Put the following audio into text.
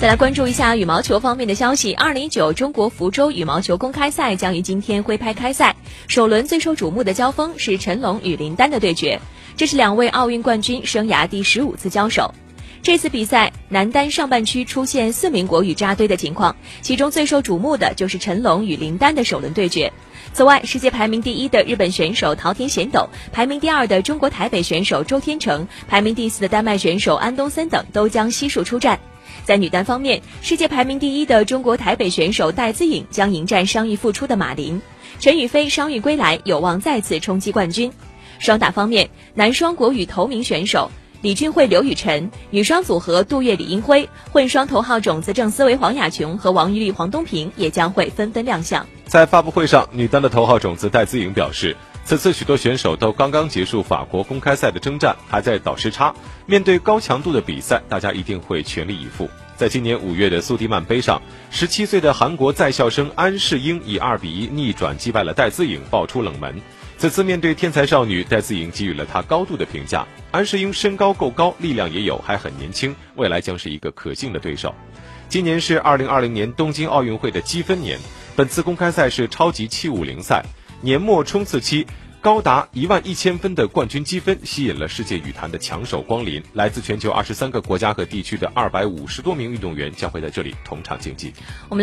再来关注一下羽毛球方面的消息。二零一九中国福州羽毛球公开赛将于今天挥拍开赛，首轮最受瞩目的交锋是陈龙与林丹的对决。这是两位奥运冠军生涯第十五次交手。这次比赛男单上半区出现四名国羽扎堆的情况，其中最受瞩目的就是陈龙与林丹的首轮对决。此外，世界排名第一的日本选手桃田贤斗，排名第二的中国台北选手周天成，排名第四的丹麦选手安东森等都将悉数出战。在女单方面，世界排名第一的中国台北选手戴资颖将迎战伤愈复出的马林，陈雨菲伤愈归来，有望再次冲击冠军。双打方面，男双国羽头名选手李俊慧、刘雨辰，女双组合杜月、李英辉，混双头号种子郑思维、黄雅琼和王玉丽、黄东萍也将会纷纷亮相。在发布会上，女单的头号种子戴资颖表示，此次许多选手都刚刚结束法国公开赛的征战，还在倒时差，面对高强度的比赛，大家一定会全力以赴。在今年五月的苏迪曼杯上，十七岁的韩国在校生安世英以二比一逆转击败了戴资颖，爆出冷门。此次面对天才少女戴资颖，给予了她高度的评价。安世英身高够高，力量也有，还很年轻，未来将是一个可敬的对手。今年是二零二零年东京奥运会的积分年，本次公开赛是超级七五零赛，年末冲刺期，高达一万一千分的冠军积分吸引了世界羽坛的强手光临。来自全球二十三个国家和地区的二百五十多名运动员将会在这里同场竞技。我们来。